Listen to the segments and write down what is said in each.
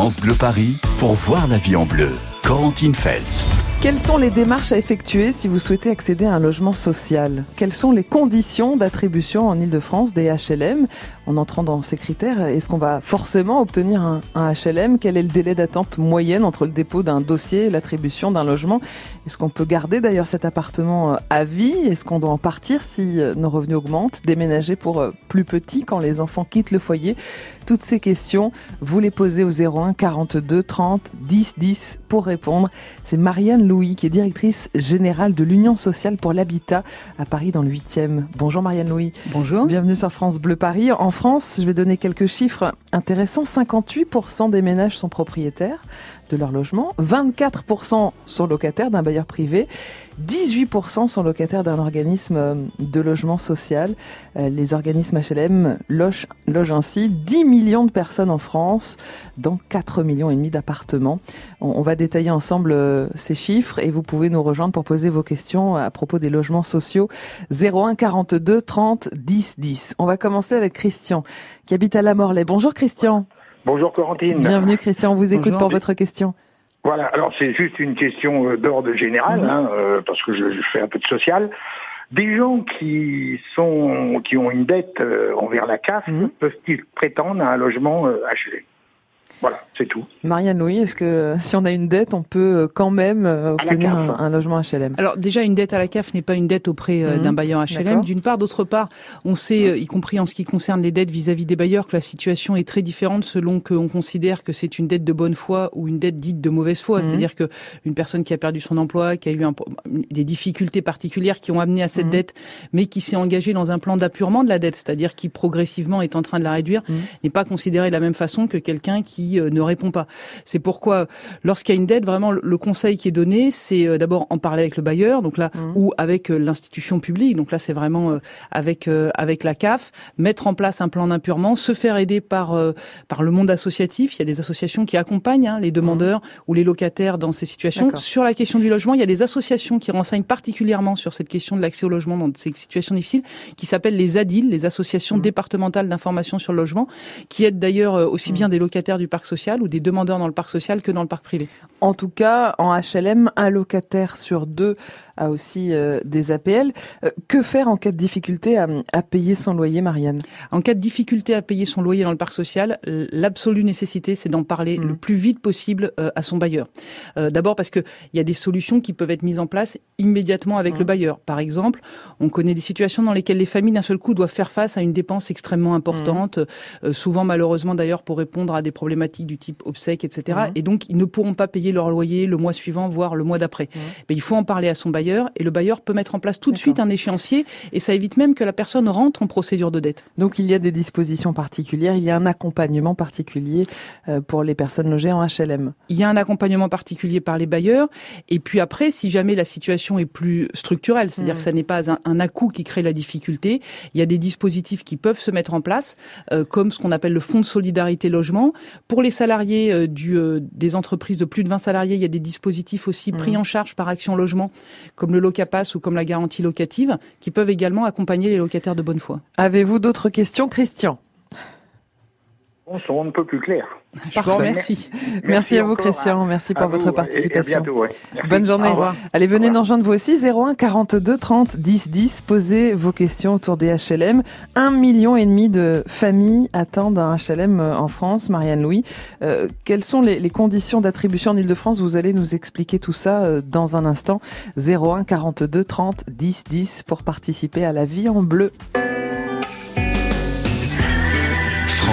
France Paris pour voir la vie en bleu. Corentine Feltz. Quelles sont les démarches à effectuer si vous souhaitez accéder à un logement social? Quelles sont les conditions d'attribution en Ile-de-France des HLM En entrant dans ces critères, est-ce qu'on va forcément obtenir un, HLM Quel est le délai d'attente moyenne entre le dépôt d'un dossier et l'attribution d'un logement? Est-ce qu'on peut garder d'ailleurs cet appartement euh, à vie? Est-ce qu'on doit en partir si euh, nos revenus augmentent? Déménager pour euh, plus petit quand les enfants quittent le foyer? Toutes ces questions, vous les posez au 01 42 30 10 10 pour répondre. C'est Marianne Louis, qui est directrice générale de l'Union sociale pour l'habitat à Paris dans le 8e. Bonjour Marianne Louis. Bonjour. Bienvenue sur France Bleu Paris. En France, je vais donner quelques chiffres intéressants. 58% des ménages sont propriétaires de leur logement, 24% sont locataires d'un bailleur privé, 18% sont locataires d'un organisme euh, de logement social. Euh, les organismes HLM logent, ainsi 10 millions de personnes en France dans 4 millions et demi d'appartements. On, va détailler ensemble euh, ces chiffres et vous pouvez nous rejoindre pour poser vos questions à propos des logements sociaux 01 42 30 10 10. On va commencer avec Christian qui habite à La Morlaix. Bonjour Christian. Bonjour Corentine. Bienvenue Christian, on vous écoute pour votre question. Voilà, alors c'est juste une question euh, d'ordre général, mhm. hein, euh, parce que je, fais un peu de social. Des gens qui sont qui ont une dette euh, envers la CAF mhm. peuvent-ils prétendre à un logement HLM voilà, c'est tout. Marianne Louis, est-ce que si on a une dette, on peut euh, quand même euh, obtenir un, logement HLM Alors déjà, une dette à la CAF n'est pas une dette auprès euh, d'un mhm. bailleur HLM. D'une part, d'autre part, on sait, y compris en ce qui concerne les dettes vis-à-vis des bailleurs, que la situation est très différente selon qu'on considère que c'est une dette de bonne foi ou une dette dite de mauvaise foi. Mhm. C'est-à-dire que une personne qui a perdu son emploi, qui a eu des difficultés particulières qui ont amené à cette mhm. dette, mais qui s'est engagée dans un plan d'appurement de la dette, c'est-à-dire qui progressivement est en train de la réduire, n'est pas considéré de la même façon que quelqu'un qui euh, ne répond pas. C'est pourquoi, lorsqu'il y a une dette, vraiment, le conseil qui est donné, c'est euh, d'abord en parler avec le bailleur, donc là, mmh. ou avec euh, l'institution publique. Donc là, c'est vraiment avec avec la CAF, mettre en place un plan d'impurement, se faire aider par par le monde associatif. Il y a des associations qui accompagnent hein, les demandeurs mmh. ou les locataires dans ces situations. Sur la question du logement, il y a des associations qui renseignent particulièrement sur cette question de l'accès au logement dans ces situations difficiles, qui s'appellent les ADIL, les associations mmh. départementales d'information sur le logement, qui aident d'ailleurs aussi bien des locataires du parc social ou des demandeurs dans le parc social que dans le parc privé? En tout cas, en HLM, un locataire sur deux a aussi euh, des APL. Euh, que faire en cas de difficulté à, payer son loyer, Marianne? En cas de difficulté à payer son loyer dans le parc social, l'absolue nécessité, c'est d'en parler mmh. le plus vite possible euh, à son bailleur. D'abord parce qu'il y a des solutions qui peuvent être mises en place immédiatement avec le mmh. bailleur. Par exemple, on connaît des situations dans lesquelles les familles d'un seul coup doivent faire face à une dépense extrêmement importante, mmh. souvent malheureusement d'ailleurs pour répondre à des problématiques du type obsèques, etc. Et donc ils ne pourront pas payer leur loyer le mois suivant, voire le mois d'après. Mais il faut en parler à son bailleur et le bailleur peut mettre en place tout de suite un échéancier et ça évite même que la personne rentre en procédure de dette. Donc il y a des dispositions particulières, il y a un accompagnement particulier euh, pour les personnes logées en HLM. Il y a un accompagnement particulier par les bailleurs et puis après si jamais la situation est plus structurelle, c'est-à-dire que ça n'est pas un, un à-coup qui crée la difficulté, il y a des dispositifs qui peuvent se mettre en place euh, comme ce qu'on appelle le fonds de solidarité logement. Pour les salariés euh, du, des entreprises de plus de 20 salariés, il y a des dispositifs aussi pris en charge par Action Logement comme le Locapass ou comme la garantie locative, qui peuvent également accompagner les locataires de bonne foi. Avez-vous d'autres questions, Christian? On ne peut plus clair. Parfait. Merci. Merci, à vous, Christian. Merci pour votre participation. Bonne journée. Allez, venez nous rejoindre vous aussi. 01 42 30 10 10. Posez vos questions autour des HLM. Un million et demi de familles attendent un HLM euh, en France. Marianne Louis, euh, quelles sont les, conditions d'attribution en Ile-de-France? Vous allez nous expliquer tout ça euh, dans un instant. 01 42 30 10 10 pour participer à la vie en bleu.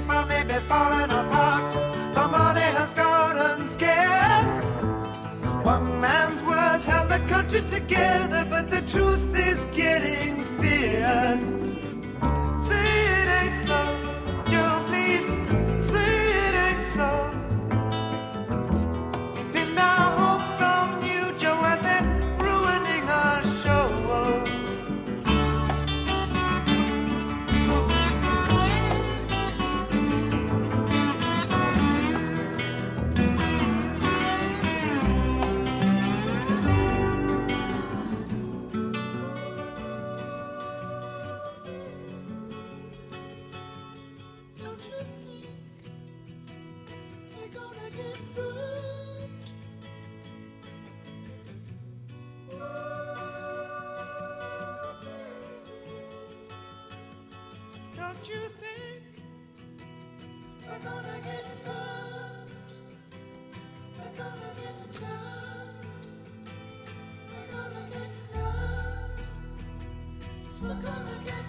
Emperor may be falling apart. The money has gotten scarce. One man's word held the country together, but the truth is getting fierce. Overcome again.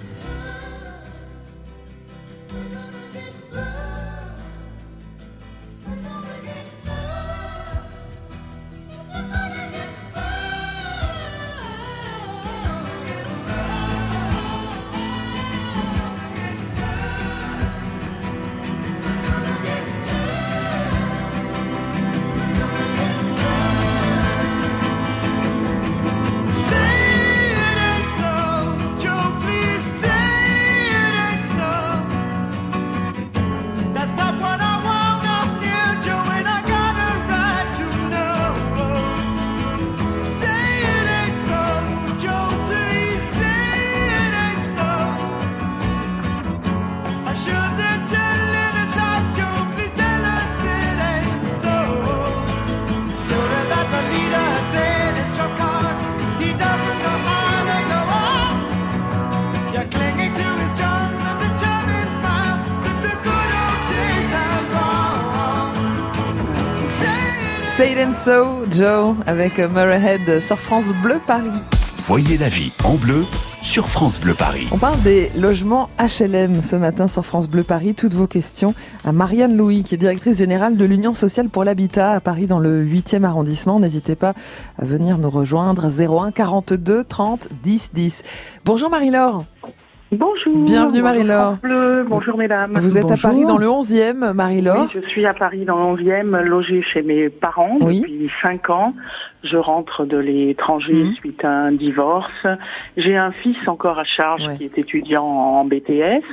And so, Joe, avec Murray Head sur France Bleu Paris. Voyez la vie en bleu sur France Bleu Paris. On parle des logements HLM ce matin sur France Bleu Paris. Toutes vos questions à Marianne Louis, qui est directrice générale de l'Union sociale pour l'habitat à Paris dans le 8e arrondissement. N'hésitez pas à venir nous rejoindre 01 42 30 10 10. Bonjour Marie-Laure. Bonjour. Bienvenue, Marie-Laure. Bonjour mesdames. Vous êtes Bonjour. à Paris dans le 11e, Marie-Laure. Oui, je suis à Paris dans le 11e, logée chez mes parents Oui. depuis 5 ans. Je rentre de l'étranger Mhm. suite à un divorce. J'ai un fils encore à charge Ouais. qui est étudiant en BTS.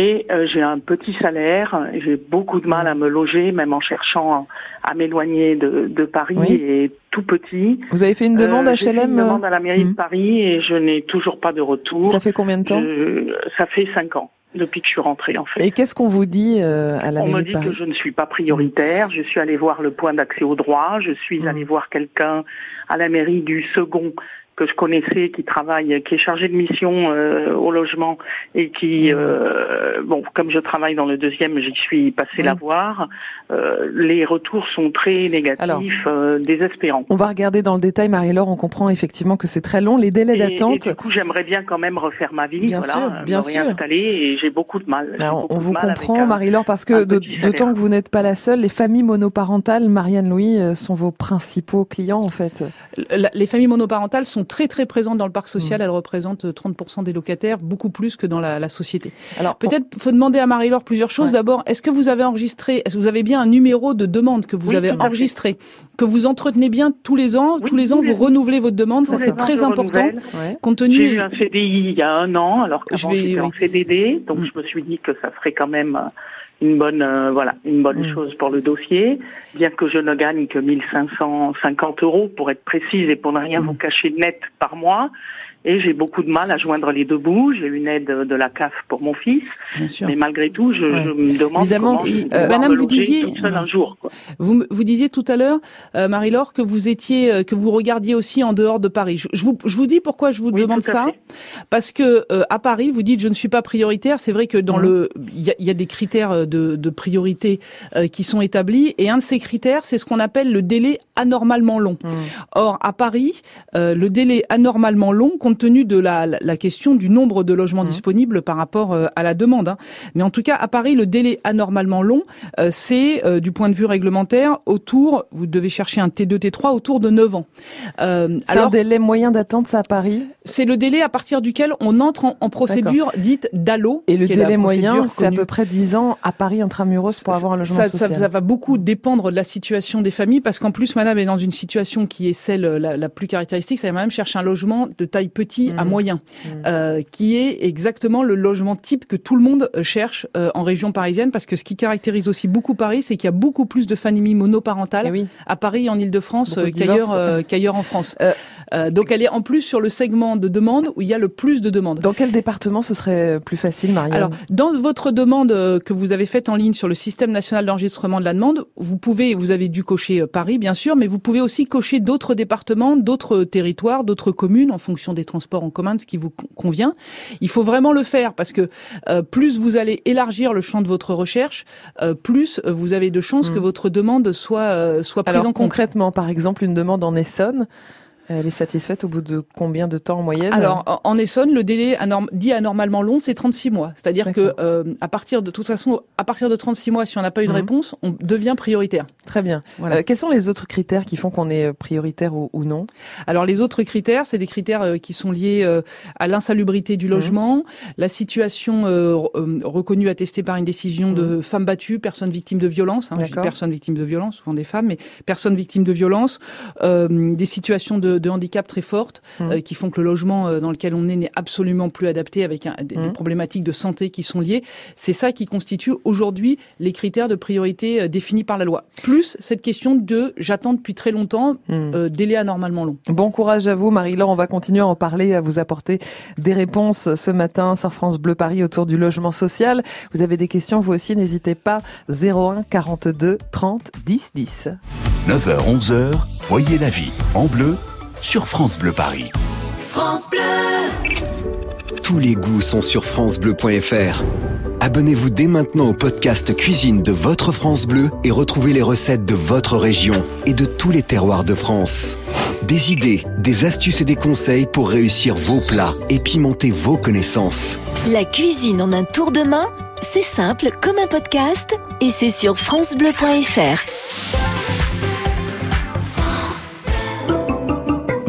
Et euh, j'ai un petit salaire, j'ai beaucoup de mal à me loger, même en cherchant à m'éloigner de, de Paris Oui. et tout petit. Vous avez fait une demande Euh, à fait HLM une demande à la mairie Mhm. de Paris et je n'ai toujours pas de retour. Ça fait combien de temps Je- ça fait 5 ans depuis que je suis rentrée en fait. Et qu'est-ce qu'on vous dit euh, à la On me mairie de dit Paris que je ne suis pas prioritaire. Je suis allée voir le point d'accès au droit. Je suis Mm. allée voir quelqu'un à la mairie du second que je connaissais, qui travaille, qui est chargé de mission euh, au logement et qui, Mm. euh, bon, comme je travaille dans le deuxième, j'y suis passée Oui. la voir. Euh, les retours sont très négatifs, Alors, euh, désespérants. On va regarder dans le détail, Marie-Laure. On comprend effectivement que c'est très long. Les délais Et, et d'attente. du coup, j'aimerais bien quand même refaire ma vie, Bien voilà, sûr, bien me sûr. réinstaller et j'ai beaucoup de mal. J'ai Alors, beaucoup on vous mal comprend, un- Marie-Laure, parce que d'autant que vous n'êtes pas la seule, les familles monoparentales, Marianne Louis, euh, sont vos principaux clients, en fait. La- Les familles monoparentales sont très très présentes dans le parc social. Elles représentent euh, 30% des locataires, beaucoup plus que dans la, la société. Alors, Peut-être faut demander à Marie-Laure plusieurs choses. Ouais. D'abord, est-ce que vous avez enregistré, est-ce que vous avez bien un numéro de demande que vous Oui, avez enregistré, que vous entretenez bien tous les ans, Oui, tous les ans vous renouvelez votre demande, Tous ça c'est très important. ouais. Compte J'ai tenu eu un CDI il y a un an, alors vais- j'étais en oui. CDD, donc Mm. je me suis dit que ça serait quand même euh, une bonne, euh, voilà, une bonne Mm. chose pour le dossier, bien que je ne gagne que 1550 euros pour être précise et pour ne rien Mm. vous cacher net par mois. Et j'ai beaucoup de mal à joindre les deux bouts. J'ai une aide de la CAF pour mon fils, bien sûr. mais malgré tout, je, Ouais. je me demande Évidemment, comment et, euh, Madame, me vous disiez- toute seule un jour. Quoi. Vous, vous disiez tout à l'heure, euh, Marie-Laure, que vous étiez, euh, que vous regardiez aussi en dehors de Paris. Je, je vous, je vous dis pourquoi je vous Oui, demande ça, fait. parce que euh, à Paris, vous dites je ne suis pas prioritaire. C'est vrai que dans Mhm. le, il y a, il y a des critères euh, de, de priorités qui sont établis. Et un de ces critères, c'est ce qu'on appelle le délai anormalement long. Mmh. Or, à Paris, le délai anormalement long, compte tenu de la, la question du nombre de logements Mmh. disponibles par rapport à la demande. Hein. Mais en tout cas, à Paris, le délai anormalement long, c'est du point de vue réglementaire autour, vous devez chercher un T2, T3 autour de 9 ans. Euh, alors, un délai moyen d'attente, ça à Paris? C'est le délai à partir duquel on entre en, en procédure dite DALO. Et le délai moyen, c'est à peu près 10 ans à Paris intramuros pour avoir un logement ça, social. Ça, ça, va beaucoup dépendre de la situation des familles parce qu'en plus, madame est dans une situation qui est celle la, la plus caractéristique, c'est madame cherche un logement de taille petit mmh. à moyen, mmh. euh, qui est exactement le logement type que tout le monde cherche euh, en région parisienne parce que ce qui caractérise aussi beaucoup Paris, c'est qu'il y a beaucoup plus de familles monoparentales oui. à Paris en Ile-de-France qu'ailleurs euh, qu'ailleurs en France. Euh, donc elle est en plus sur le segment de demande où il y a le plus de demandes. Dans quel département ce serait plus facile, Marianne Alors, dans votre demande euh, que vous avez faite en ligne sur le système national d'enregistrement de la demande, vous pouvez, vous avez dû cocher euh, Paris, bien sûr, mais vous pouvez aussi cocher d'autres départements, d'autres territoires, d'autres communes en fonction des transports en commun, de ce qui vous convient. Il faut vraiment le faire parce que euh, plus vous allez élargir le champ de votre recherche, euh, plus vous avez de chances mmh. que votre demande soit euh, soit prise Alors, en compte. concrètement, par exemple, une demande en Essonne. Elle est satisfaite au bout de combien de temps en moyenne Alors, en, Essonne, le délai anorm dit anormalement long, c'est 36 mois. C'est-à-dire que euh, à partir de, de toute façon, à partir de 36 mois, si on n'a pas eu de Mhm. réponse, on devient prioritaire. Très bien. Voilà. Euh, quels sont les autres critères qui font qu'on est prioritaire ou, ou non? Alors les autres critères, c'est des critères euh, qui sont liés euh, à l'insalubrité du logement, la situation euh, re- euh, reconnue, attestée par une décision de femmes battues, personnes victimes de violence, hein, personnes victimes de violence, souvent des femmes, mais personnes victimes de violence, euh, des situations de, de handicap très fortes Mhm. euh, qui font que le logement euh, dans lequel on est n'est absolument plus adapté avec un- des, des Mhm. problématiques de santé qui sont liées. C'est ça qui constitue aujourd'hui les critères de priorité euh, définis par la loi. Plus cette question de j'attends depuis très longtemps, euh, délai anormalement long. Bon courage à vous, Marie-Laure. On va continuer à en parler, à vous apporter des réponses ce matin sur France Bleu Paris autour du logement social. Vous avez des questions, vous aussi, n'hésitez pas. 01 42 30 10 10. 9h, 11h, voyez la vie en bleu sur France Bleu Paris. France Bleu. Tous les goûts sont sur francebleu.fr. Abonnez-vous dès maintenant au podcast Cuisine de votre France Bleu et retrouvez les recettes de votre région et de tous les terroirs de France. Des idées, des astuces et des conseils pour réussir vos plats et pimenter vos connaissances. La cuisine en un tour de main, c'est simple comme un podcast et c'est sur francebleu.fr.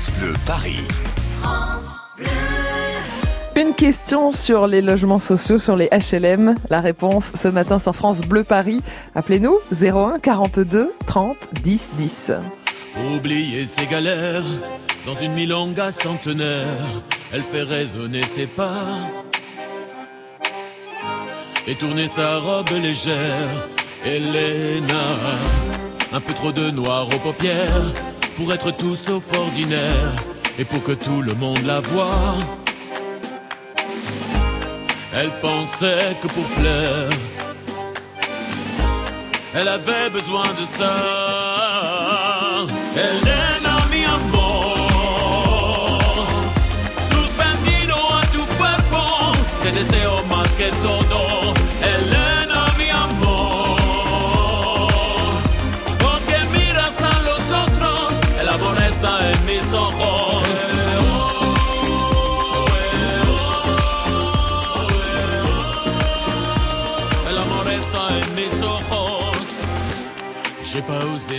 France Bleu Paris. Une question sur les logements sociaux, sur les HLM. La réponse ce matin sur France Bleu Paris. Appelez-nous 01 42 30 10 10. Oublier ses galères dans une milonga centenaire, elle fait résonner ses pas. Et tourner sa robe légère, Elena. Un peu trop de noir aux paupières pour être tout sauf ordinaire et pour que tout le monde la voie. Elle pensait que pour plaire, elle avait besoin de ça. Elena, mi amor, suspendido a tu cuerpo, te deseo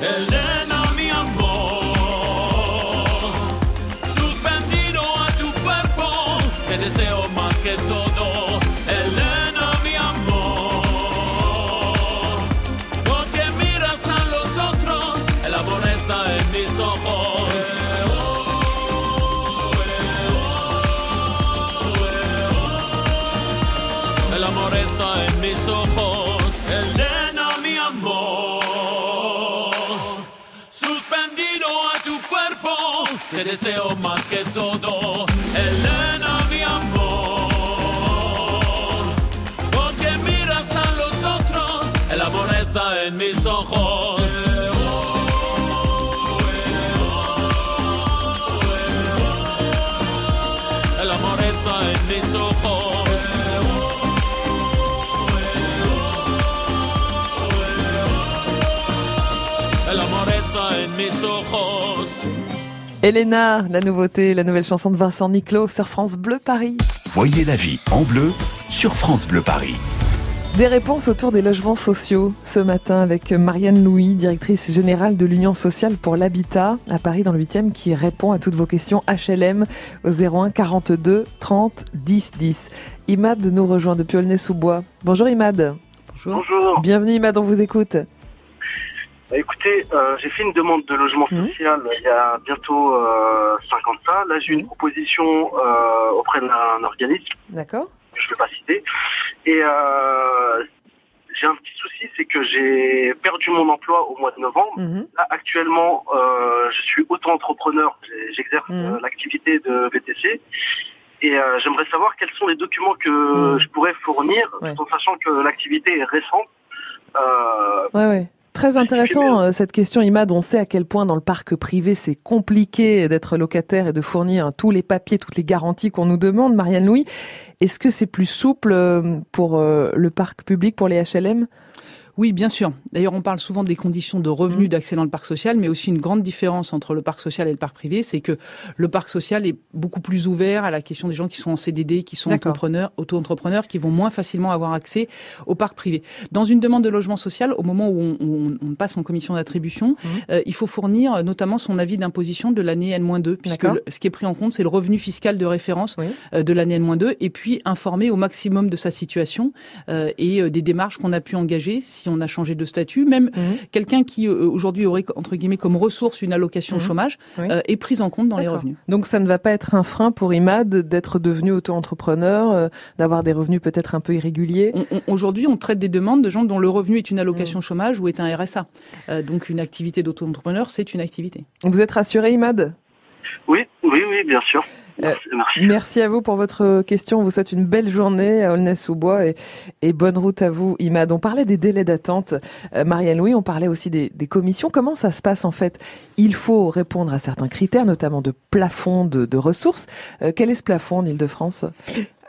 Elena, mi amor, te deseo más que todo, Elena, mi amor. Porque miras a los otros, el amor está en mis ojos. El amor está en mis ojos. El amor está en mis ojos. Elena, la nouveauté, la nouvelle chanson de Vincent Niclot sur France Bleu Paris. Voyez la vie en bleu sur France Bleu Paris. Des réponses autour des logements sociaux ce matin avec Marianne Louis, directrice générale de l'Union sociale pour l'habitat à Paris dans le 8e qui répond à toutes vos questions HLM au 01 42 30 10 10. Imad nous rejoint depuis Aulnay-sous-Bois. Bonjour Imad. Bonjour. Bonjour. Bienvenue Imad, on vous écoute. Bah, écoutez, euh, j'ai fait une demande de logement Mhm. social il y a bientôt euh, 5 ans. Là, j'ai une proposition euh, auprès d'un organisme D'accord que je ne vais pas citer. Et euh, j'ai un petit souci, c'est que j'ai perdu mon emploi au mois de novembre. Mhm. Là, actuellement, euh, je suis auto-entrepreneur. J'exerce Mhm. euh, l'activité de VTC. Et euh, j'aimerais savoir quels sont les documents que Mhm. je pourrais fournir, Ouais. tout en sachant que l'activité est récente. Euh, Ouais, ouais. Très intéressant euh, cette question, Imad. On sait à quel point dans le parc privé c'est compliqué d'être locataire et de fournir tous les papiers, toutes les garanties qu'on nous demande. Marianne Louis, est-ce que c'est plus souple euh, pour euh, le parc public, pour les HLM Oui, bien sûr. D'ailleurs, on parle souvent des conditions de revenus d'accès dans le parc social, mais aussi une grande différence entre le parc social et le parc privé, c'est que le parc social est beaucoup plus ouvert à la question des gens qui sont en CDD, qui sont entrepreneurs, auto-entrepreneurs, qui vont moins facilement avoir accès au parc privé. Dans une demande de logement social, au moment où on, on- on passe en commission d'attribution, euh, il faut fournir euh, notamment son avis d'imposition de l'année N-2, puisque le- ce qui est pris en compte, c'est le revenu fiscal de référence euh, de l'année N-2, et puis informer au maximum de sa situation euh, et des démarches qu'on a pu engager si on a changé de statut. Même Mhm. quelqu'un qui euh, aujourd'hui aurait entre guillemets comme ressource une allocation Mhm. chômage Oui. euh, est prise en compte dans les revenus. Donc ça ne va pas être un frein pour Imad d'être devenu auto-entrepreneur, euh, d'avoir des revenus peut-être un peu irréguliers. Aujourd'hui, on traite des demandes de gens dont le revenu est une Mhm. allocation chômage ou est un RSA. Euh, donc une activité d'auto-entrepreneur, c'est une activité. Vous êtes rassuré, Imad? Oui, oui, oui, bien sûr. Merci. merci. Merci à vous pour votre question. On vous souhaite une belle journée à Aulnay-sous-Bois et, et bonne route à vous, Imad. On parlait des délais d'attente. Euh, Marianne Louis, on parlait aussi des, des commissions. Comment ça se passe en fait? Il faut répondre à certains critères, notamment de plafond de, de ressources. Euh, quel est ce plafond en Ile-de-France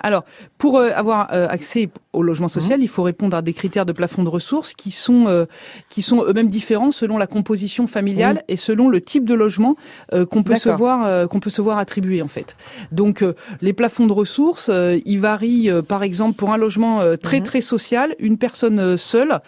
Alors, pour euh, avoir euh, accès au logement Mhm. social, il faut répondre à des critères de plafond de ressources qui sont euh, qui sont eux-mêmes différents selon la composition familiale Oui. et selon le type de logement euh, qu'on peut se voir euh, qu'on peut se voir attribuer en fait. Donc, euh, les plafonds de ressources, euh, ils varient. euh, par exemple, pour un logement euh, très Mhm. très social, une personne euh, seule.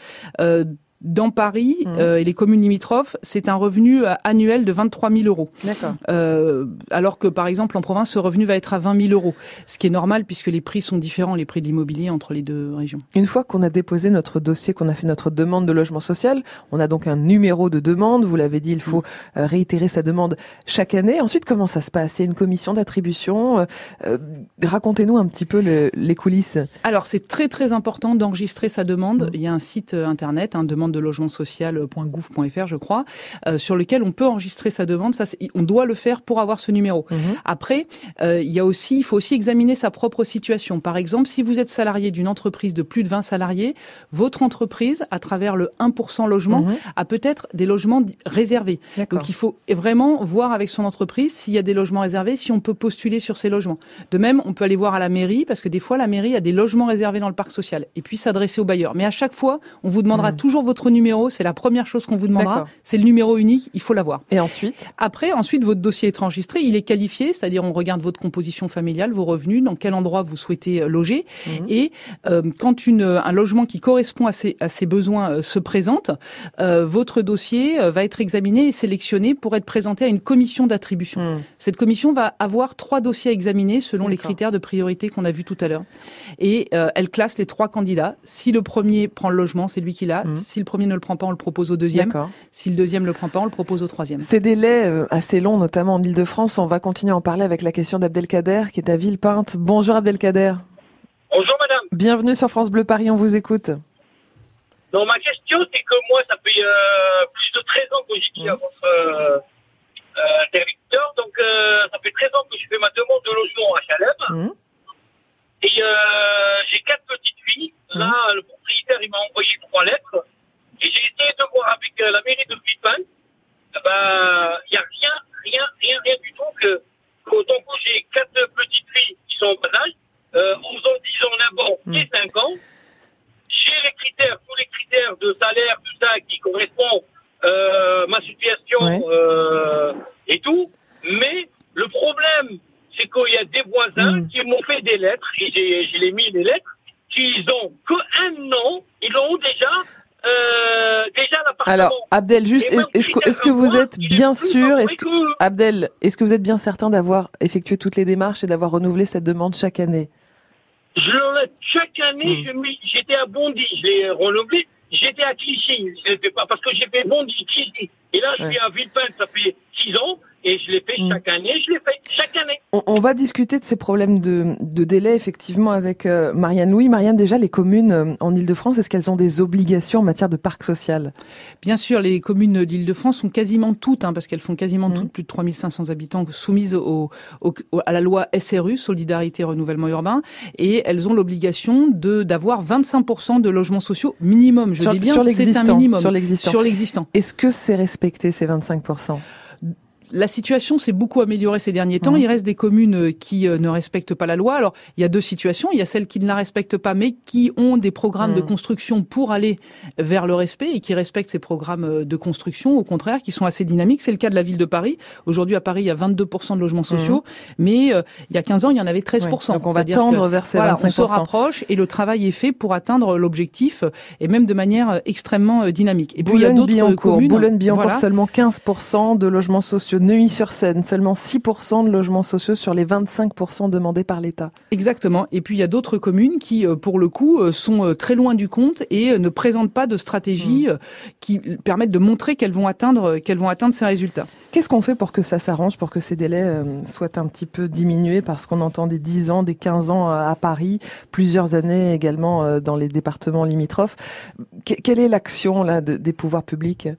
Dans Paris Mhm. euh, et les communes limitrophes, c'est un revenu euh, annuel de 23 000 euros. D'accord. Euh, alors que par exemple en province, ce revenu va être à 20 000 euros, ce qui est normal puisque les prix sont différents, les prix de l'immobilier entre les deux régions. Une fois qu'on a déposé notre dossier, qu'on a fait notre demande de logement social, on a donc un numéro de demande. Vous l'avez dit, il faut euh, réitérer sa demande chaque année. Ensuite, comment ça se passe? Il y a une commission d'attribution. Euh, Racontez-nous un petit peu le- les coulisses. Alors c'est très très important d'enregistrer sa demande. Il y a un site internet, un demande de logement social.gouv.fr je crois, euh, sur lequel on peut enregistrer sa demande. Ça, on doit le faire pour avoir ce numéro. Après, euh, il y a aussi, il faut aussi examiner sa propre situation. Par exemple, si vous êtes salarié d'une entreprise de plus de 20 salariés, votre entreprise, à travers le 1% logement, Mhm. a peut-être des logements réservés. Donc il faut vraiment voir avec son entreprise s'il y a des logements réservés, si on peut postuler sur ces logements. De même, on peut aller voir à la mairie, parce que des fois, la mairie a des logements réservés dans le parc social, et puis s'adresser au bailleur. Mais à chaque fois, on vous demandera toujours votre votre numéro, c'est la première chose qu'on vous demandera. C'est le numéro unique, il faut l'avoir. Et ensuite? Après, ensuite, votre dossier est enregistré, il est qualifié, c'est-à-dire on regarde votre composition familiale, vos revenus, dans quel endroit vous souhaitez euh, loger. Mhm. Et euh, quand une, un logement qui correspond à ces, à ces besoins euh, se présente, euh, votre dossier va être examiné et sélectionné pour être présenté à une commission d'attribution. Hmm. Cette commission va avoir trois dossiers à examiner selon les critères de priorité qu'on a vus tout à l'heure. Et elle classe les trois candidats. Si le premier prend le logement, c'est lui qui l'a. Mhm. Si le premier ne le prend pas, on le propose au deuxième. D'accord. Si le deuxième ne le prend pas, on le propose au troisième. Ces délais euh, assez longs, notamment en Ile-de-France, on va continuer à en parler avec la question d'Abdelkader, qui est à Villepinte. Bonjour Abdelkader. Bonjour madame. Bienvenue sur France Bleu Paris, on vous écoute. Donc ma question c'est que moi ça fait euh, plus de 13 ans que j'écris à votre euh, euh, interlocuteur. Donc euh, ça fait 13 ans que je fais ma demande de logement à HLM. Mhm. Et euh, j'ai quatre petites filles. Là le propriétaire il m'a envoyé trois lettres. Et j'ai essayé de voir avec euh, la mairie de Ben il y a rien, rien, rien, rien du tout que qu'autant que j'ai quatre petites filles qui sont en bas âge, euh, 11 ans, 10 ans, 9 ans et 5 ans. J'ai les critères, tous les critères de salaire, tout ça qui correspond euh, ma situation Ouais. euh, et tout. Mais le problème, c'est qu'il y a des voisins Mm. qui m'ont fait des lettres, et j'ai, je les mis les lettres, qu'ils ont que un an, ils ont déjà, euh, déjà. Alors, Abdel, juste, est- est-ce que, vous êtes est bien sûr, favori est-ce que, que- Abdel, est-ce que vous êtes bien certain d'avoir effectué toutes les démarches et d'avoir renouvelé cette demande chaque année? Je chaque année, Mm. m'y- j'étais à Bondy, je l'ai renouvelé. J'étais à Clichy, parce que j'ai fait Bondy, Clichy. Et là, je Ouais. suis à Villepinte, ça fait six ans, et je l'ai fait Mm. chaque année, je l'ai fait chaque année. on, on va discuter de ces problèmes de, de délai, effectivement, avec euh, Marianne Louis. Marianne, déjà, les communes euh, en Ile-de-France, est-ce qu'elles ont des obligations en matière de parc social? Bien sûr, les communes d'Île-de-France sont quasiment toutes, hein, parce qu'elles font quasiment Mhm. toutes plus de 3500 habitants, soumises au, au- au- à la loi SRU, Solidarité et Renouvellement Urbain, et elles ont l'obligation de d'avoir 25% de logements sociaux minimum. Je Sur- dis bien, c'est un minimum. sur l'existant. Sur l'existant. Est-ce que c'est respecté, ces 25% La situation s'est beaucoup améliorée ces derniers temps. Il reste des communes euh, qui euh, ne respectent pas la loi. Alors, il y a deux situations. Il y a celles qui ne la respectent pas, mais qui ont des programmes de Mhm. construction pour aller vers le respect et qui respectent ces programmes euh, de construction, au contraire, qui sont assez dynamiques. C'est le cas de la ville de Paris. Aujourd'hui, à Paris, il y a 22% de logements sociaux, mais euh, il y a 15 ans, il y en avait 13%. Ouais, donc on va tendre vers ces voilà, 25%. On se rapproche et le travail est fait pour atteindre l'objectif, et même de manière extrêmement dynamique. Et puis, il y a d'autres communes. Boulogne-Billancourt, voilà. seulement 15% de logements sociaux. Neuilly-sur-Seine, seulement 6% de logements sociaux sur les 25% demandés par l'État. Exactement. Et puis il y a d'autres communes qui, euh, pour le coup, euh, sont euh, très loin du compte et ne présentent pas de stratégie euh, qui permettent de montrer qu'elles vont atteindre, qu'elles vont atteindre ces résultats. Qu'est-ce qu'on fait pour que ça s'arrange, pour que ces délais soient un petit peu diminués? Parce qu'on entend des 10 ans, des 15 ans à Paris, plusieurs années également dans les départements limitrophes. Que- quelle est l'action là de- des pouvoirs publics?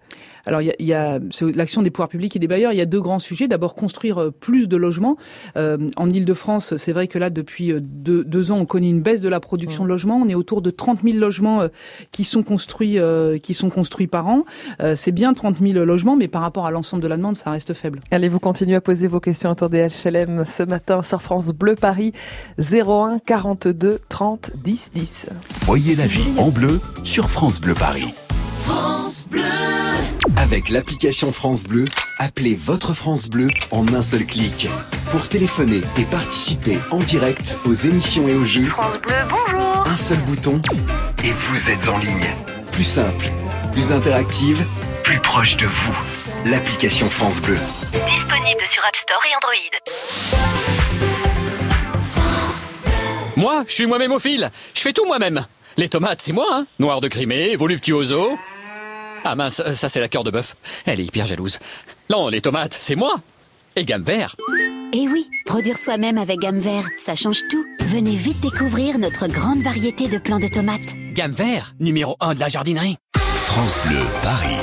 Alors il y a, y l'action des pouvoirs publics et des bailleurs. Il y a deux grands sujets. D'abord construire euh, plus de logements. Euh, en Île-de-France, c'est vrai que là depuis euh, deux, deux ans, on connaît une baisse de la production de logements. On est autour de 30 000 logements qui sont construits, euh, qui sont construits par an. Euh, c'est bien 30 000 logements, mais par rapport à l'ensemble de la demande, ça reste faible. Allez, vous continuez à poser vos questions autour des HLM ce matin sur France Bleu Paris? 01 42 30 10 10. Voyez la vie en bleu sur France Bleu Paris. France Bleu. Avec l'application France Bleu, appelez votre France Bleu en un seul clic. Pour téléphoner et participer en direct aux émissions et aux jeux, France Bleu, bonjour un seul bouton et vous êtes en ligne. Plus simple, plus interactive, plus proche de vous. L'application France Bleu. Disponible sur App Store et Android. Moi, je suis moi-même au fil. Je fais tout moi-même. Les tomates, c'est moi, hein. Noir de Crimée, voluptuoso. Ah mince, ça c'est la cœur de bœuf. Elle est hyper jalouse. Non, les tomates, c'est moi. Et gamme vert. Et oui, produire soi-même avec gamme vert, ça change tout. Venez vite découvrir notre grande variété de plants de tomates. Gamme vert, numéro 1 de la jardinerie. France Bleu Paris.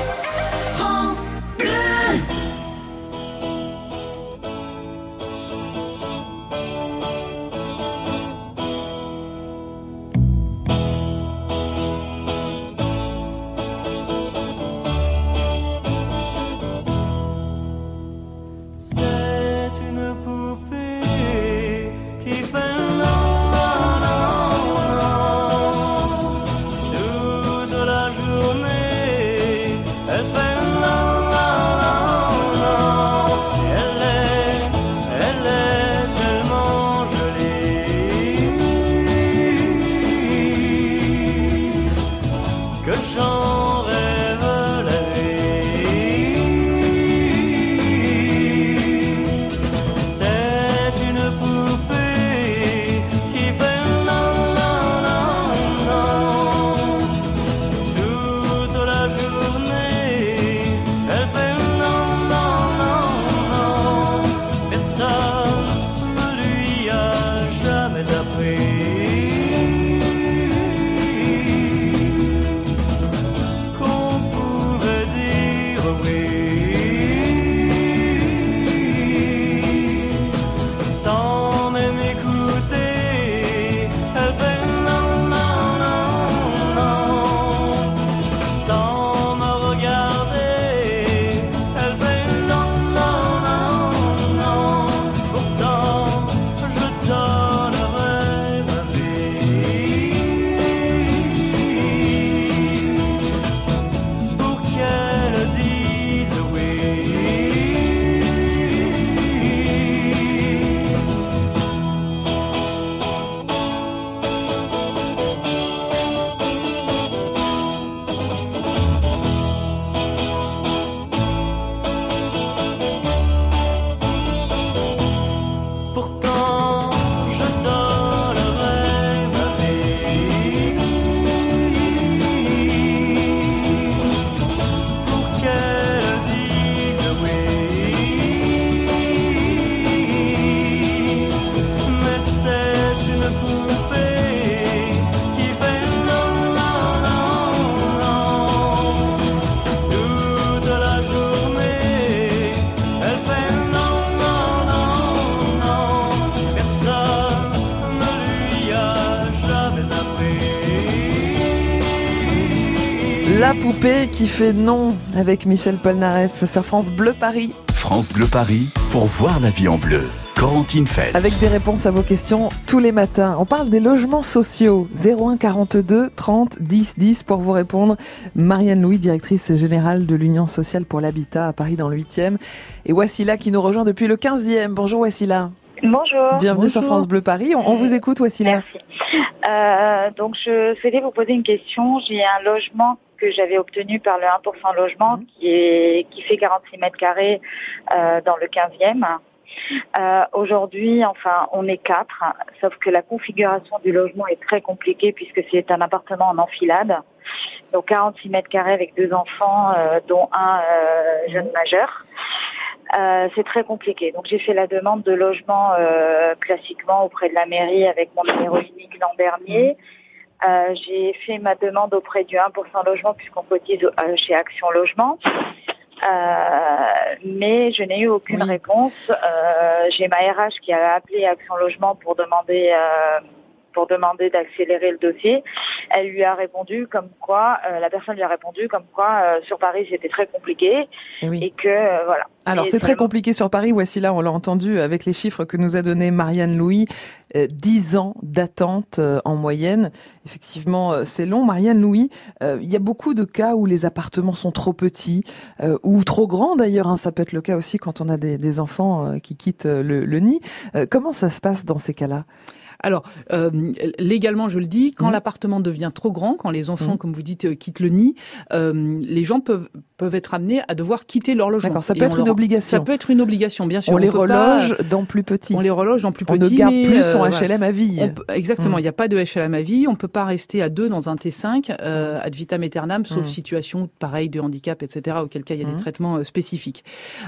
Qui fait non avec Michel Polnareff sur France Bleu Paris. France Bleu Paris pour voir la vie en bleu. Corentine Feltz. Avec des réponses à vos questions tous les matins. On parle des logements sociaux. 01 42 30 10 10 pour vous répondre. Marianne Louis, directrice générale de l'Union sociale pour l'habitat à Paris dans le 8e. Et Wassila qui nous rejoint depuis le 15e. Bonjour Wassila. Bonjour. Bienvenue sur France Bleu Paris. On, on vous écoute, Wassila. Merci. Euh, donc, je souhaitais vous poser une question. J'ai un logement que j'avais obtenu par le 1% logement qui est qui fait 46 mètres carrés euh, dans le 15e. Euh, Aujourd'hui, enfin, on est quatre, sauf que la configuration du logement est très compliquée puisque c'est un appartement en enfilade. Donc 46 mètres carrés avec deux enfants, euh, dont un euh, jeune majeur. Euh, c'est très compliqué. Donc j'ai fait la demande de logement euh, classiquement auprès de la mairie avec mon numéro unique l'an dernier. Euh, j'ai fait ma demande auprès du 1% logement puisqu'on cotise euh, chez Action Logement. Euh, mais je n'ai eu aucune réponse. Euh, j'ai ma RH qui a appelé Action Logement pour demander euh, pour demander d'accélérer le dossier. Elle lui a répondu comme quoi, euh, la personne lui a répondu comme quoi euh, sur Paris c'était très compliqué Eh oui. et que euh, voilà. Alors c'est très compliqué sur Paris, voici là, on l'a entendu avec les chiffres que nous a donné Marianne Louis, euh, 10 ans d'attente euh, en moyenne. Effectivement, euh, c'est long. Marianne Louis, euh, il y a beaucoup de cas où les appartements sont trop petits euh, ou trop grands d'ailleurs. hein. ça peut être le cas aussi quand on a des, des enfants euh, qui quittent euh, le, le nid. Euh, comment ça se passe dans ces cas-là? Alors, euh, légalement, je le dis, quand Mhm. l'appartement devient trop grand, quand les enfants, Mhm. comme vous dites, euh, quittent le nid, euh, les gens peuvent peuvent être amenés à devoir quitter leur logement. D'accord, ça peut on être une leur- obligation. Ça peut être une obligation, bien sûr. On, les peut pas- reloge dans plus petit. On les reloge dans plus On petit. ne garde mais, plus son euh, HLM à vie. On exactement. Mm. Il n'y a pas de HLM à vie. On peut pas rester à deux dans un T5 euh, ad vitam aeternam, sauf Mm. situation pareille de handicap, etc. Auquel cas il y a des traitements euh, spécifiques.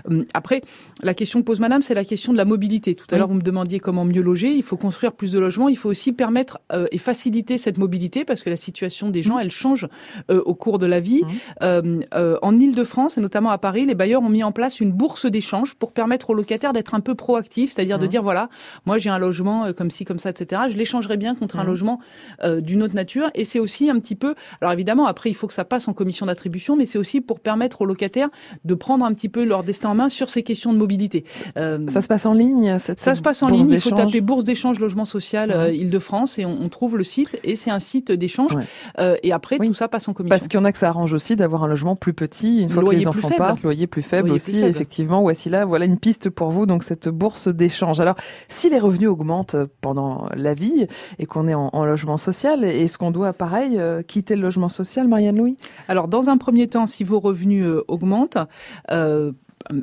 Hum, Après, la question que pose Madame, c'est la question de la mobilité. Tout à l'heure, vous me demandiez comment mieux loger. Il faut construire plus de logements. Il faut aussi permettre euh, et faciliter cette mobilité parce que la situation des gens, elle change euh, au cours de la vie. Euh, euh, en Ile-de-France et notamment à Paris, les bailleurs ont mis en place une bourse d'échange pour permettre aux locataires d'être un peu proactifs, c'est-à-dire de Mhm. dire voilà, moi j'ai un logement euh, comme ci, comme ça, etc. Je l'échangerai bien contre un Mhm. logement euh, d'une autre nature. Et c'est aussi un petit peu, alors évidemment, après il faut que ça passe en commission d'attribution, mais c'est aussi pour permettre aux locataires de prendre un petit peu leur destin en main sur ces questions de mobilité. Euh, Ça se passe en ligne cette ça se passe en ligne, il faut taper bourse d'échange logement social euh, Ouais. Île-de-France et on, on trouve le site et c'est un site d'échange. Ouais. Euh, et après tout ça passe en commission. Parce qu'il y en a que ça arrange aussi d'avoir un logement plus petit, une fois que Loyer les plus enfants faible. partent, loyer plus faible Loyer aussi, plus faible. effectivement. Voici là, voilà une piste pour vous, donc cette bourse d'échange. Alors, si les revenus augmentent pendant la vie et qu'on est en, en logement social, est-ce qu'on doit, pareil, euh, quitter le logement social, Marianne Louis Alors, dans un premier temps, si vos revenus euh, augmentent, euh,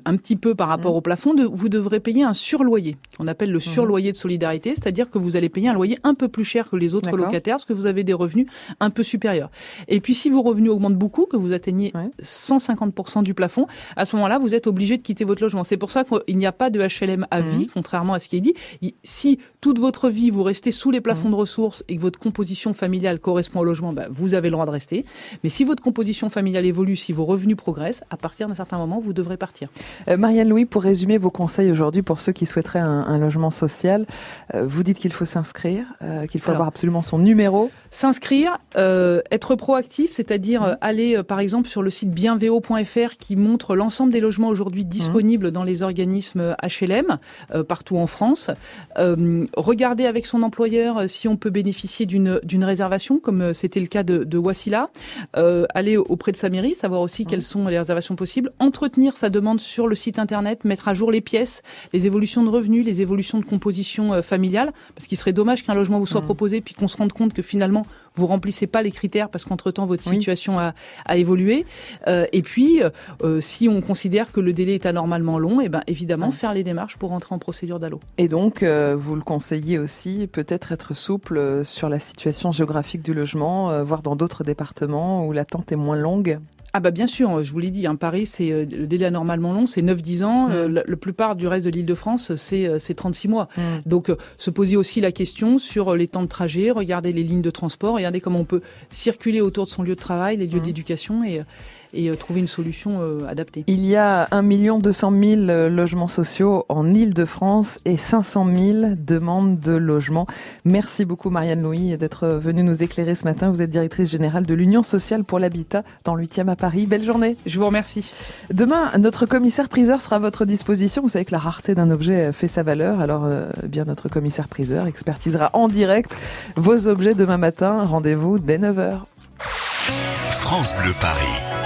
un- petit peu par Mmh. rapport au plafond, de- vous devrez payer un surloyer, qu'on appelle le surloyer de solidarité, c'est-à-dire que vous allez payer un loyer un peu plus cher que les autres locataires, parce que vous avez des revenus un peu supérieurs. Et puis, si vos revenus augmentent beaucoup, que vous atteignez 150% du plafond, à ce moment-là, vous êtes obligé de quitter votre logement. C'est pour ça qu'il n'y a pas de HLM à vie, contrairement à ce qui est dit. Si toute votre vie, vous restez sous les plafonds de ressources et que votre composition familiale correspond au logement, bah, vous avez le droit de rester. Mais si votre composition familiale évolue, si vos revenus progressent, à partir d'un certain moment, vous devrez partir. Euh, Marianne Louis, pour résumer vos conseils aujourd'hui pour ceux qui souhaiteraient un, un logement social, euh, vous dites qu'il faut s'inscrire, euh, qu'il faut Alors, avoir absolument son numéro. S'inscrire, euh, être proactif, c'est-à-dire euh, aller euh, par exemple sur le site bienvo.fr qui montre l'ensemble des logements aujourd'hui disponibles dans les organismes HLM partout en France. Regarder avec son employeur si on peut bénéficier d'une réservation, comme c'était le cas de, de Wassila. Aller auprès de sa mairie, savoir aussi quelles sont les réservations possibles. Entretenir sa demande sur le site internet, mettre à jour les pièces, les évolutions de revenus, les évolutions de composition euh, familiale, parce qu'il serait dommage qu'un logement vous soit proposé puis qu'on se rende compte que finalement vous remplissez pas les critères parce qu'entre temps votre situation a, a évolué. Euh, et puis, euh, si on considère que le délai est anormalement long, et ben évidemment faire les démarches pour entrer en procédure d'allô. Et donc, vous le conseillez aussi, peut-être être souple sur la situation géographique du logement, voire dans d'autres départements où l'attente est moins longue? Ah bah bien sûr, je vous l'ai dit, hein, Paris, c'est euh, le délai anormalement long, c'est 9-10 ans. Mm. Euh, la, la plupart du reste de l'Île-de-France, c'est euh, c'est 36 mois. Mm. Donc, euh, se poser aussi la question sur euh, les temps de trajet, regarder les lignes de transport, regarder comment on peut circuler autour de son lieu de travail, les lieux d'éducation et, euh, et trouver une solution adaptée. Il y a 1 200 000 logements sociaux en Ile-de-France et 500 000 demandes de logement. Merci beaucoup Marianne Louis d'être venue nous éclairer ce matin. Vous êtes directrice générale de l'Union sociale pour l'habitat dans le 8e à Paris. Belle journée. Je vous remercie. Demain, notre commissaire priseur sera à votre disposition. Vous savez que la rareté d'un objet fait sa valeur. Alors, euh, bien notre commissaire priseur expertisera en direct vos objets demain matin. Rendez-vous dès 9h. France Bleu Paris.